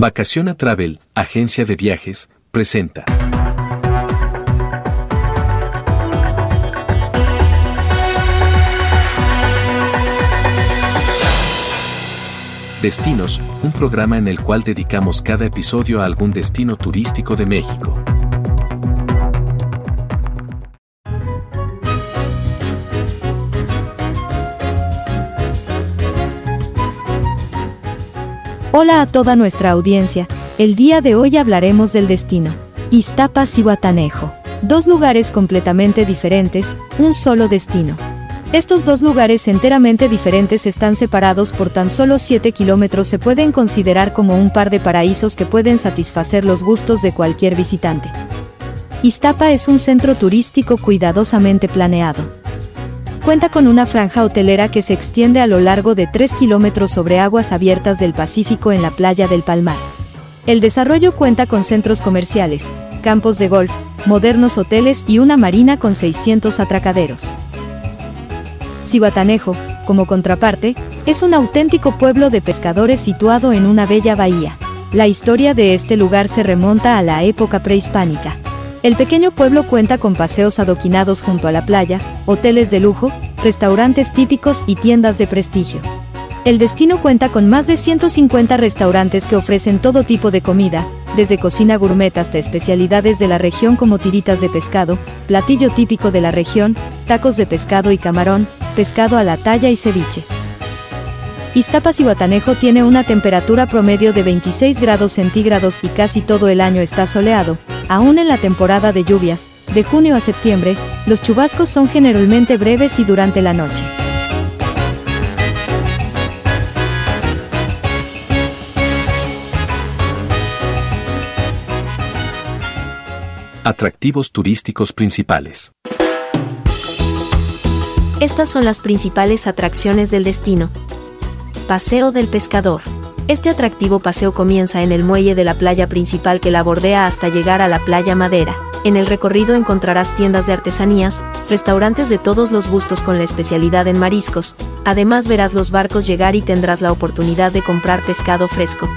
Vacaciona Travel, agencia de viajes, presenta. Destinos, un programa en el cual dedicamos cada episodio a algún destino turístico de México. Hola a toda nuestra audiencia. El día de hoy hablaremos del destino. Iztapas y Guatanejo. Dos lugares completamente diferentes, un solo destino. Estos dos lugares enteramente diferentes están separados por tan solo 7 kilómetros se pueden considerar como un par de paraísos que pueden satisfacer los gustos de cualquier visitante. Iztapa es un centro turístico cuidadosamente planeado. Cuenta con una franja hotelera que se extiende a lo largo de 3 kilómetros sobre aguas abiertas del Pacífico en la playa del Palmar. El desarrollo cuenta con centros comerciales, campos de golf, modernos hoteles y una marina con 600 atracaderos. Cihuatanejo, como contraparte, es un auténtico pueblo de pescadores situado en una bella bahía. La historia de este lugar se remonta a la época prehispánica. El pequeño pueblo cuenta con paseos adoquinados junto a la playa, hoteles de lujo, restaurantes típicos y tiendas de prestigio. El destino cuenta con más de 150 restaurantes que ofrecen todo tipo de comida, desde cocina gourmet hasta especialidades de la región como tiritas de pescado, platillo típico de la región, tacos de pescado y camarón, pescado a la talla y ceviche. Iztapas y Guatanejo tiene una temperatura promedio de 26 grados centígrados y casi todo el año está soleado, aún en la temporada de lluvias, de junio a septiembre, los chubascos son generalmente breves y durante la noche. Atractivos turísticos principales. Estas son las principales atracciones del destino. Paseo del Pescador. Este atractivo paseo comienza en el muelle de la playa principal que la bordea hasta llegar a la playa Madera. En el recorrido encontrarás tiendas de artesanías, restaurantes de todos los gustos con la especialidad en mariscos, además verás los barcos llegar y tendrás la oportunidad de comprar pescado fresco.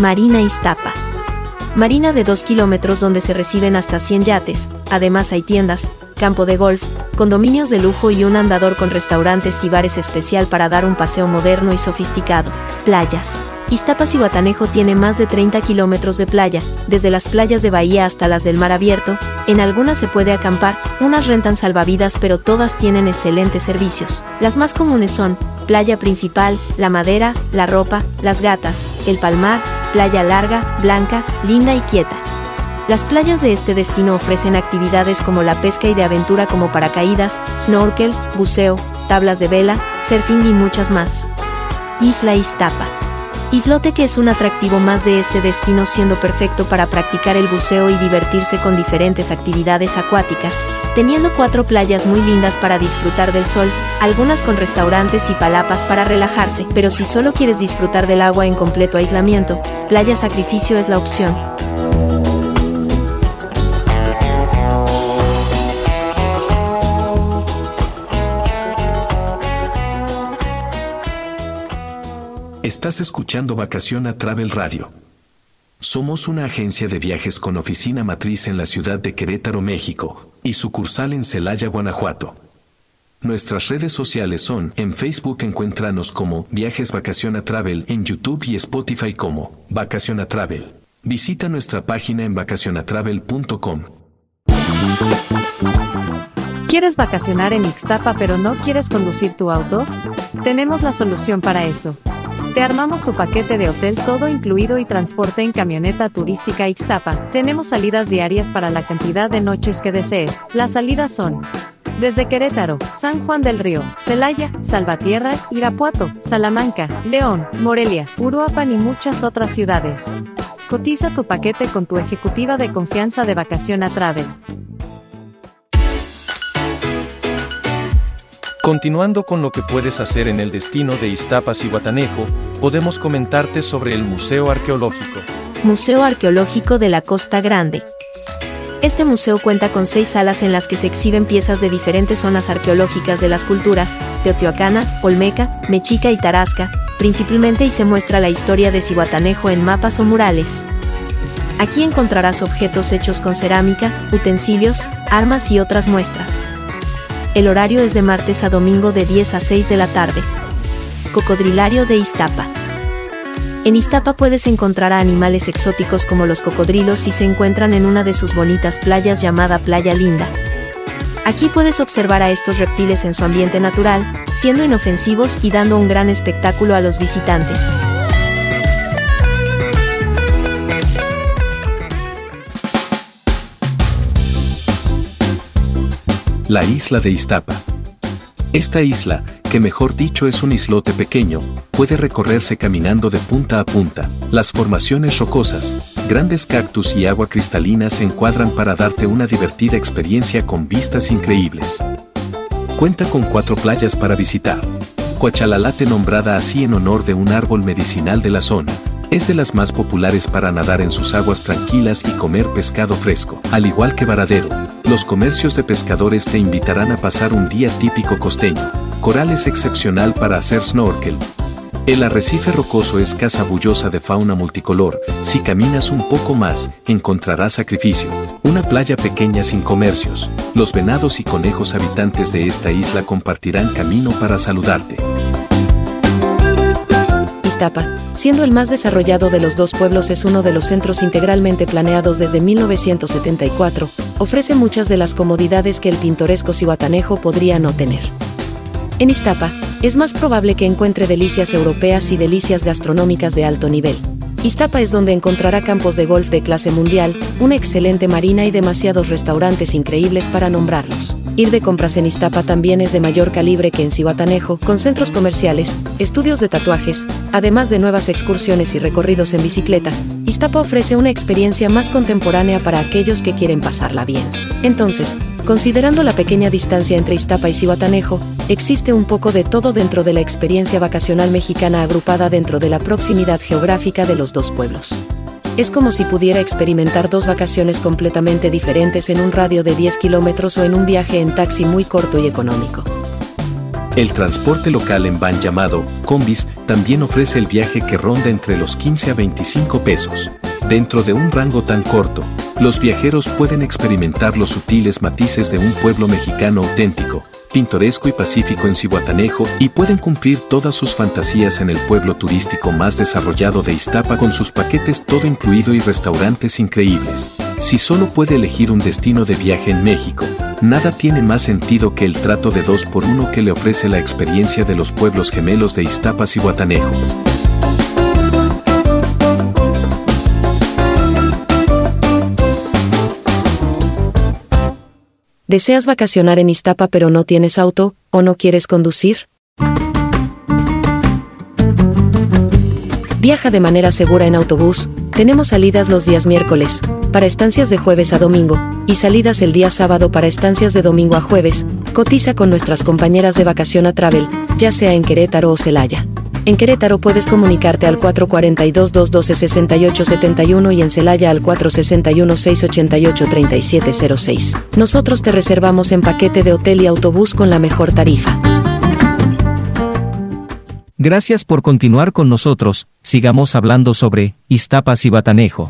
Marina Iztapa. Marina de 2 kilómetros donde se reciben hasta 100 yates, además hay tiendas, campo de golf, condominios de lujo y un andador con restaurantes y bares especial para dar un paseo moderno y sofisticado. Playas. Iztapas y Guatanejo tiene más de 30 kilómetros de playa, desde las playas de Bahía hasta las del mar abierto, en algunas se puede acampar, unas rentan salvavidas pero todas tienen excelentes servicios. Las más comunes son, Playa Principal, La Madera, La Ropa, Las Gatas, El Palmar, Playa Larga, Blanca, Linda y Quieta. Las playas de este destino ofrecen actividades como la pesca y de aventura como paracaídas, snorkel, buceo, tablas de vela, surfing y muchas más. Isla Iztapa. Islote que es un atractivo más de este destino siendo perfecto para practicar el buceo y divertirse con diferentes actividades acuáticas, teniendo cuatro playas muy lindas para disfrutar del sol, algunas con restaurantes y palapas para relajarse, pero si solo quieres disfrutar del agua en completo aislamiento, Playa Sacrificio es la opción. Estás escuchando Vacaciona Travel Radio. Somos una agencia de viajes con oficina matriz en la ciudad de Querétaro, México, y sucursal en Celaya, Guanajuato. Nuestras redes sociales son, en Facebook encuéntranos como Viajes Vacaciona Travel, en YouTube y Spotify como Vacaciona Travel. Visita nuestra página en vacacionatravel.com. ¿Quieres vacacionar en Ixtapa pero no quieres conducir tu auto? Tenemos la solución para eso. Te armamos tu paquete de hotel todo incluido y transporte en camioneta turística Ixtapa. Tenemos salidas diarias para la cantidad de noches que desees. Las salidas son desde Querétaro, San Juan del Río, Celaya, Salvatierra, Irapuato, Salamanca, León, Morelia, Uruapan y muchas otras ciudades. Cotiza tu paquete con tu ejecutiva de confianza de Vacación a Travel. Continuando con lo que puedes hacer en el destino de Iztapas y Guatanejo, podemos comentarte sobre el Museo Arqueológico. Museo Arqueológico de la Costa Grande. Este museo cuenta con seis salas en las que se exhiben piezas de diferentes zonas arqueológicas de las culturas, Teotihuacana, Olmeca, Mexica y Tarasca, principalmente y se muestra la historia de Cihuatanejo en mapas o murales. Aquí encontrarás objetos hechos con cerámica, utensilios, armas y otras muestras. El horario es de martes a domingo de 10 a 6 de la tarde. Cocodrilario de Iztapa. En Iztapa puedes encontrar a animales exóticos como los cocodrilos y se encuentran en una de sus bonitas playas llamada Playa Linda. Aquí puedes observar a estos reptiles en su ambiente natural, siendo inofensivos y dando un gran espectáculo a los visitantes. La isla de Iztapa. Esta isla, que mejor dicho es un islote pequeño, puede recorrerse caminando de punta a punta. Las formaciones rocosas, grandes cactus y agua cristalina se encuadran para darte una divertida experiencia con vistas increíbles. Cuenta con cuatro playas para visitar. Coachalalate nombrada así en honor de un árbol medicinal de la zona, es de las más populares para nadar en sus aguas tranquilas y comer pescado fresco. Al igual que Varadero, los comercios de pescadores te invitarán a pasar un día típico costeño. Coral es excepcional para hacer snorkel. El arrecife rocoso es casa bullosa de fauna multicolor. Si caminas un poco más, encontrarás sacrificio. Una playa pequeña sin comercios. Los venados y conejos habitantes de esta isla compartirán camino para saludarte. Iztapa, siendo el más desarrollado de los dos pueblos es uno de los centros integralmente planeados desde 1974, ofrece muchas de las comodidades que el pintoresco cihuatanejo podría no tener. En Iztapa, es más probable que encuentre delicias europeas y delicias gastronómicas de alto nivel. Iztapa es donde encontrará campos de golf de clase mundial, una excelente marina y demasiados restaurantes increíbles para nombrarlos. Ir de compras en Iztapa también es de mayor calibre que en Cihuatanejo, con centros comerciales, estudios de tatuajes, además de nuevas excursiones y recorridos en bicicleta. Iztapa ofrece una experiencia más contemporánea para aquellos que quieren pasarla bien. Entonces, Considerando la pequeña distancia entre Iztapa y Cihuatanejo, existe un poco de todo dentro de la experiencia vacacional mexicana agrupada dentro de la proximidad geográfica de los dos pueblos. Es como si pudiera experimentar dos vacaciones completamente diferentes en un radio de 10 kilómetros o en un viaje en taxi muy corto y económico. El transporte local en van llamado Combis también ofrece el viaje que ronda entre los 15 a 25 pesos. Dentro de un rango tan corto, los viajeros pueden experimentar los sutiles matices de un pueblo mexicano auténtico, pintoresco y pacífico en Cihuatanejo y pueden cumplir todas sus fantasías en el pueblo turístico más desarrollado de Iztapa con sus paquetes todo incluido y restaurantes increíbles. Si solo puede elegir un destino de viaje en México, nada tiene más sentido que el trato de dos por uno que le ofrece la experiencia de los pueblos gemelos de Iztapa Cihuatanejo. ¿Deseas vacacionar en Iztapa pero no tienes auto o no quieres conducir? Viaja de manera segura en autobús. Tenemos salidas los días miércoles, para estancias de jueves a domingo, y salidas el día sábado para estancias de domingo a jueves. Cotiza con nuestras compañeras de vacación a Travel, ya sea en Querétaro o Celaya. En Querétaro puedes comunicarte al 442-212-6871 y en Celaya al 461-688-3706. Nosotros te reservamos en paquete de hotel y autobús con la mejor tarifa. Gracias por continuar con nosotros, sigamos hablando sobre Iztapas y Batanejo.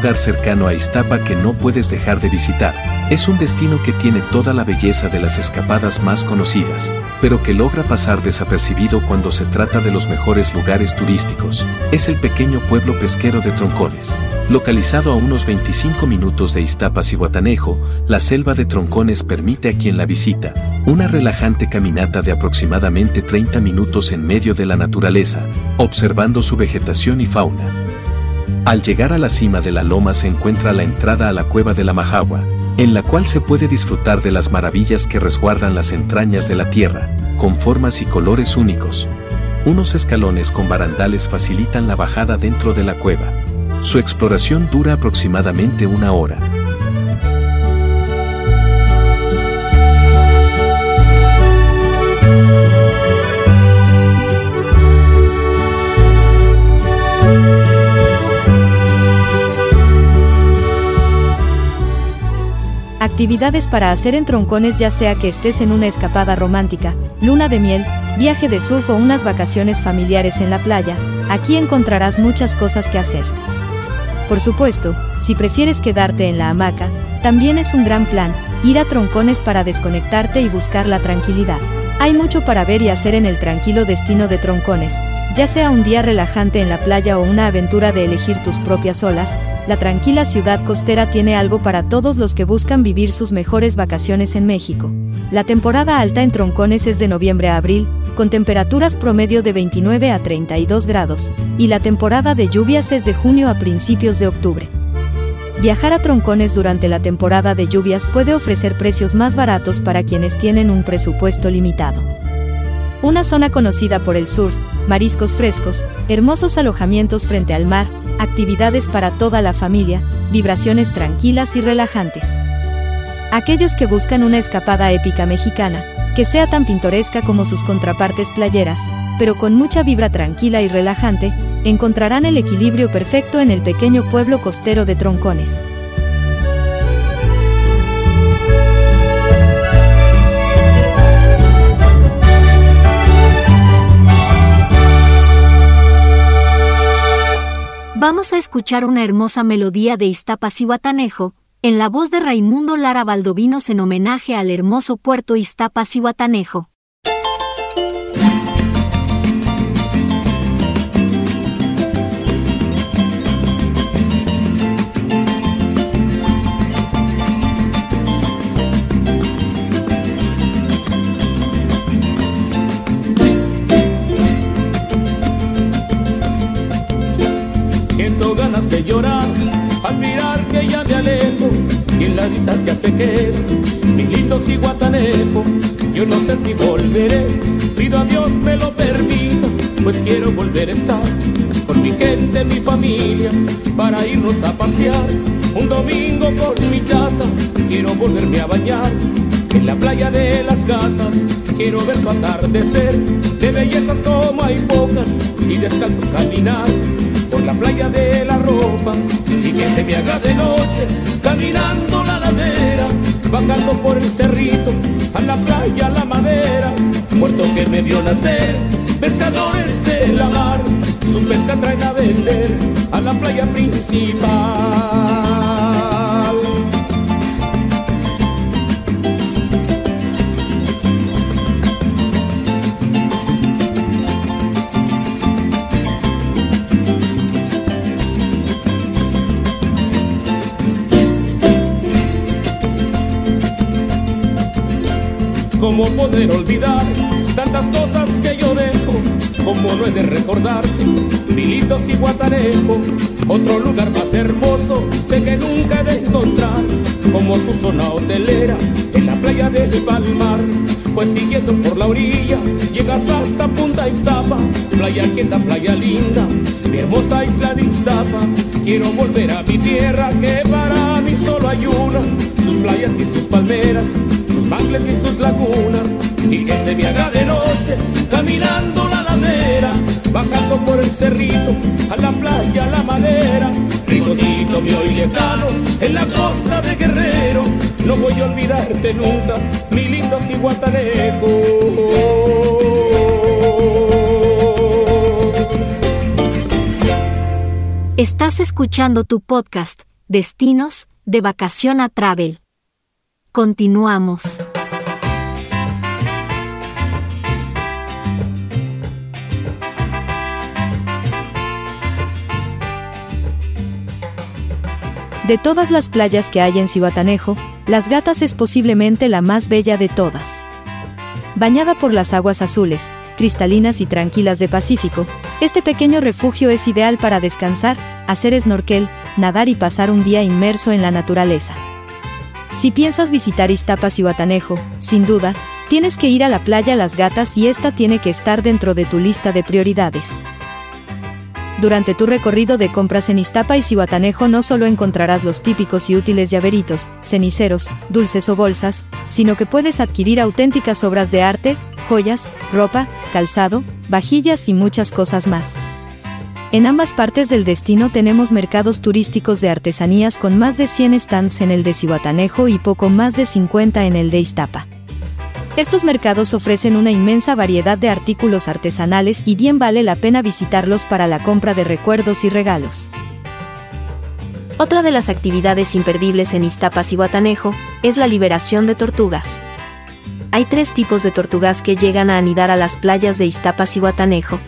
Lugar cercano a Iztapa que no puedes dejar de visitar. Es un destino que tiene toda la belleza de las escapadas más conocidas, pero que logra pasar desapercibido cuando se trata de los mejores lugares turísticos. Es el pequeño pueblo pesquero de Troncones. Localizado a unos 25 minutos de Iztapas y Guatanejo, la selva de Troncones permite a quien la visita una relajante caminata de aproximadamente 30 minutos en medio de la naturaleza, observando su vegetación y fauna. Al llegar a la cima de la loma se encuentra la entrada a la cueva de la Majagua, en la cual se puede disfrutar de las maravillas que resguardan las entrañas de la tierra, con formas y colores únicos. Unos escalones con barandales facilitan la bajada dentro de la cueva. Su exploración dura aproximadamente una hora. Actividades para hacer en troncones ya sea que estés en una escapada romántica, luna de miel, viaje de surf o unas vacaciones familiares en la playa, aquí encontrarás muchas cosas que hacer. Por supuesto, si prefieres quedarte en la hamaca, también es un gran plan, ir a troncones para desconectarte y buscar la tranquilidad. Hay mucho para ver y hacer en el tranquilo destino de troncones, ya sea un día relajante en la playa o una aventura de elegir tus propias olas, la tranquila ciudad costera tiene algo para todos los que buscan vivir sus mejores vacaciones en México. La temporada alta en Troncones es de noviembre a abril, con temperaturas promedio de 29 a 32 grados, y la temporada de lluvias es de junio a principios de octubre. Viajar a Troncones durante la temporada de lluvias puede ofrecer precios más baratos para quienes tienen un presupuesto limitado. Una zona conocida por el surf, mariscos frescos, hermosos alojamientos frente al mar, actividades para toda la familia, vibraciones tranquilas y relajantes. Aquellos que buscan una escapada épica mexicana, que sea tan pintoresca como sus contrapartes playeras, pero con mucha vibra tranquila y relajante, encontrarán el equilibrio perfecto en el pequeño pueblo costero de Troncones. Vamos a escuchar una hermosa melodía de Iztapas y Guatanejo, en la voz de Raimundo Lara Valdovinos en homenaje al hermoso puerto Iztapas y Guatanejo. Se queda mi lindo. Yo no sé si volveré, pido a Dios me lo permita, pues quiero volver a estar con mi gente, mi familia, para irnos a pasear un domingo con mi chata. Quiero volverme a bañar en la playa de las gatas. Quiero ver su atardecer de bellezas como hay pocas y descalzo caminar por la playa de la y que se me haga de noche caminando la ladera, bajando por el cerrito a la playa la madera, puerto que me vio nacer, pescadores de la mar, su pesca traen a vender a la playa principal. ¿Cómo poder olvidar tantas cosas que yo dejo? ¿Cómo no he de recordarte? Militos y Guatarejo, otro lugar más hermoso, sé que nunca he de encontrar, como tu zona hotelera, en la playa de Palmar. Pues siguiendo por la orilla, llegas hasta Punta Ixtapa, playa quieta, playa linda, mi hermosa isla de Ixtapa. Quiero volver a mi tierra, que para mí solo hay una, sus playas y sus palmeras mangles y sus lagunas, y que se haga de noche caminando la ladera, bajando por el cerrito, a la playa, a la madera, rinconcito mío y lejano, en la costa de Guerrero, no voy a olvidarte nunca, mi lindo ciguatanejo. Estás escuchando tu podcast, Destinos, de Vacación a Travel. Continuamos. De todas las playas que hay en Cihuatanejo, Las Gatas es posiblemente la más bella de todas. Bañada por las aguas azules, cristalinas y tranquilas de Pacífico, este pequeño refugio es ideal para descansar, hacer snorkel, nadar y pasar un día inmerso en la naturaleza. Si piensas visitar Iztapas y Guatanejo, sin duda, tienes que ir a la playa Las Gatas y esta tiene que estar dentro de tu lista de prioridades. Durante tu recorrido de compras en Iztapa y Cihuatanejo no solo encontrarás los típicos y útiles llaveritos, ceniceros, dulces o bolsas, sino que puedes adquirir auténticas obras de arte, joyas, ropa, calzado, vajillas y muchas cosas más. En ambas partes del destino tenemos mercados turísticos de artesanías con más de 100 stands en el de Cihuatanejo y poco más de 50 en el de Iztapa. Estos mercados ofrecen una inmensa variedad de artículos artesanales y bien vale la pena visitarlos para la compra de recuerdos y regalos. Otra de las actividades imperdibles en Iztapas y Guatanejo es la liberación de tortugas. Hay tres tipos de tortugas que llegan a anidar a las playas de Iztapas y Guatanejo.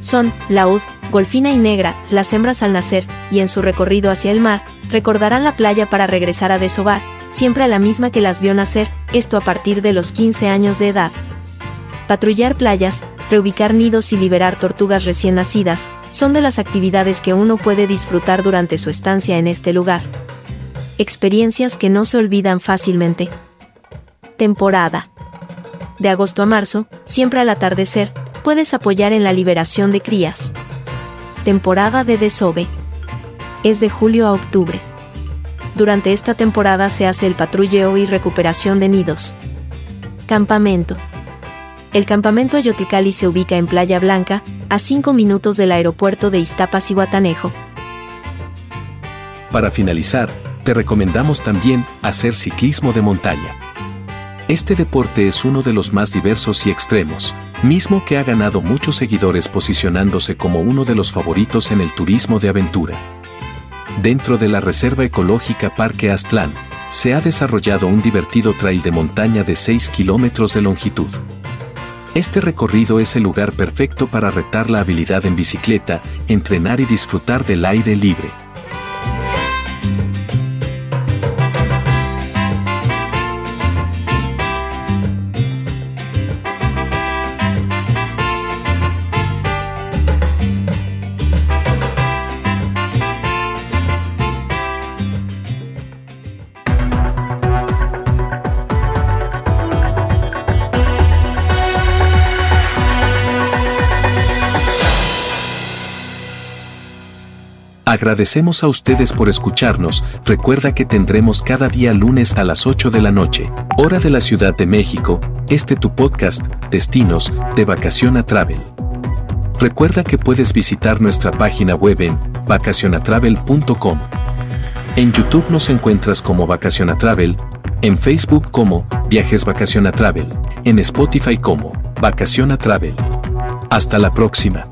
Son laúd, golfina y negra, las hembras al nacer, y en su recorrido hacia el mar, recordarán la playa para regresar a desovar, siempre a la misma que las vio nacer, esto a partir de los 15 años de edad. Patrullar playas, reubicar nidos y liberar tortugas recién nacidas, son de las actividades que uno puede disfrutar durante su estancia en este lugar. Experiencias que no se olvidan fácilmente. Temporada. De agosto a marzo, siempre al atardecer, puedes apoyar en la liberación de crías. Temporada de desove. Es de julio a octubre. Durante esta temporada se hace el patrulleo y recuperación de nidos. Campamento. El campamento Ayoticali se ubica en Playa Blanca, a 5 minutos del aeropuerto de Iztapas y Guatanejo. Para finalizar, te recomendamos también hacer ciclismo de montaña. Este deporte es uno de los más diversos y extremos, mismo que ha ganado muchos seguidores posicionándose como uno de los favoritos en el turismo de aventura. Dentro de la Reserva Ecológica Parque Aztlán, se ha desarrollado un divertido trail de montaña de 6 kilómetros de longitud. Este recorrido es el lugar perfecto para retar la habilidad en bicicleta, entrenar y disfrutar del aire libre. Agradecemos a ustedes por escucharnos. Recuerda que tendremos cada día lunes a las 8 de la noche, hora de la Ciudad de México, este tu podcast, Destinos, de Vacación a Travel. Recuerda que puedes visitar nuestra página web en vacacionatravel.com. En YouTube nos encuentras como Vacacionatravel, en Facebook como Viajes Vacacionatravel, en Spotify como Vacación Travel. Hasta la próxima.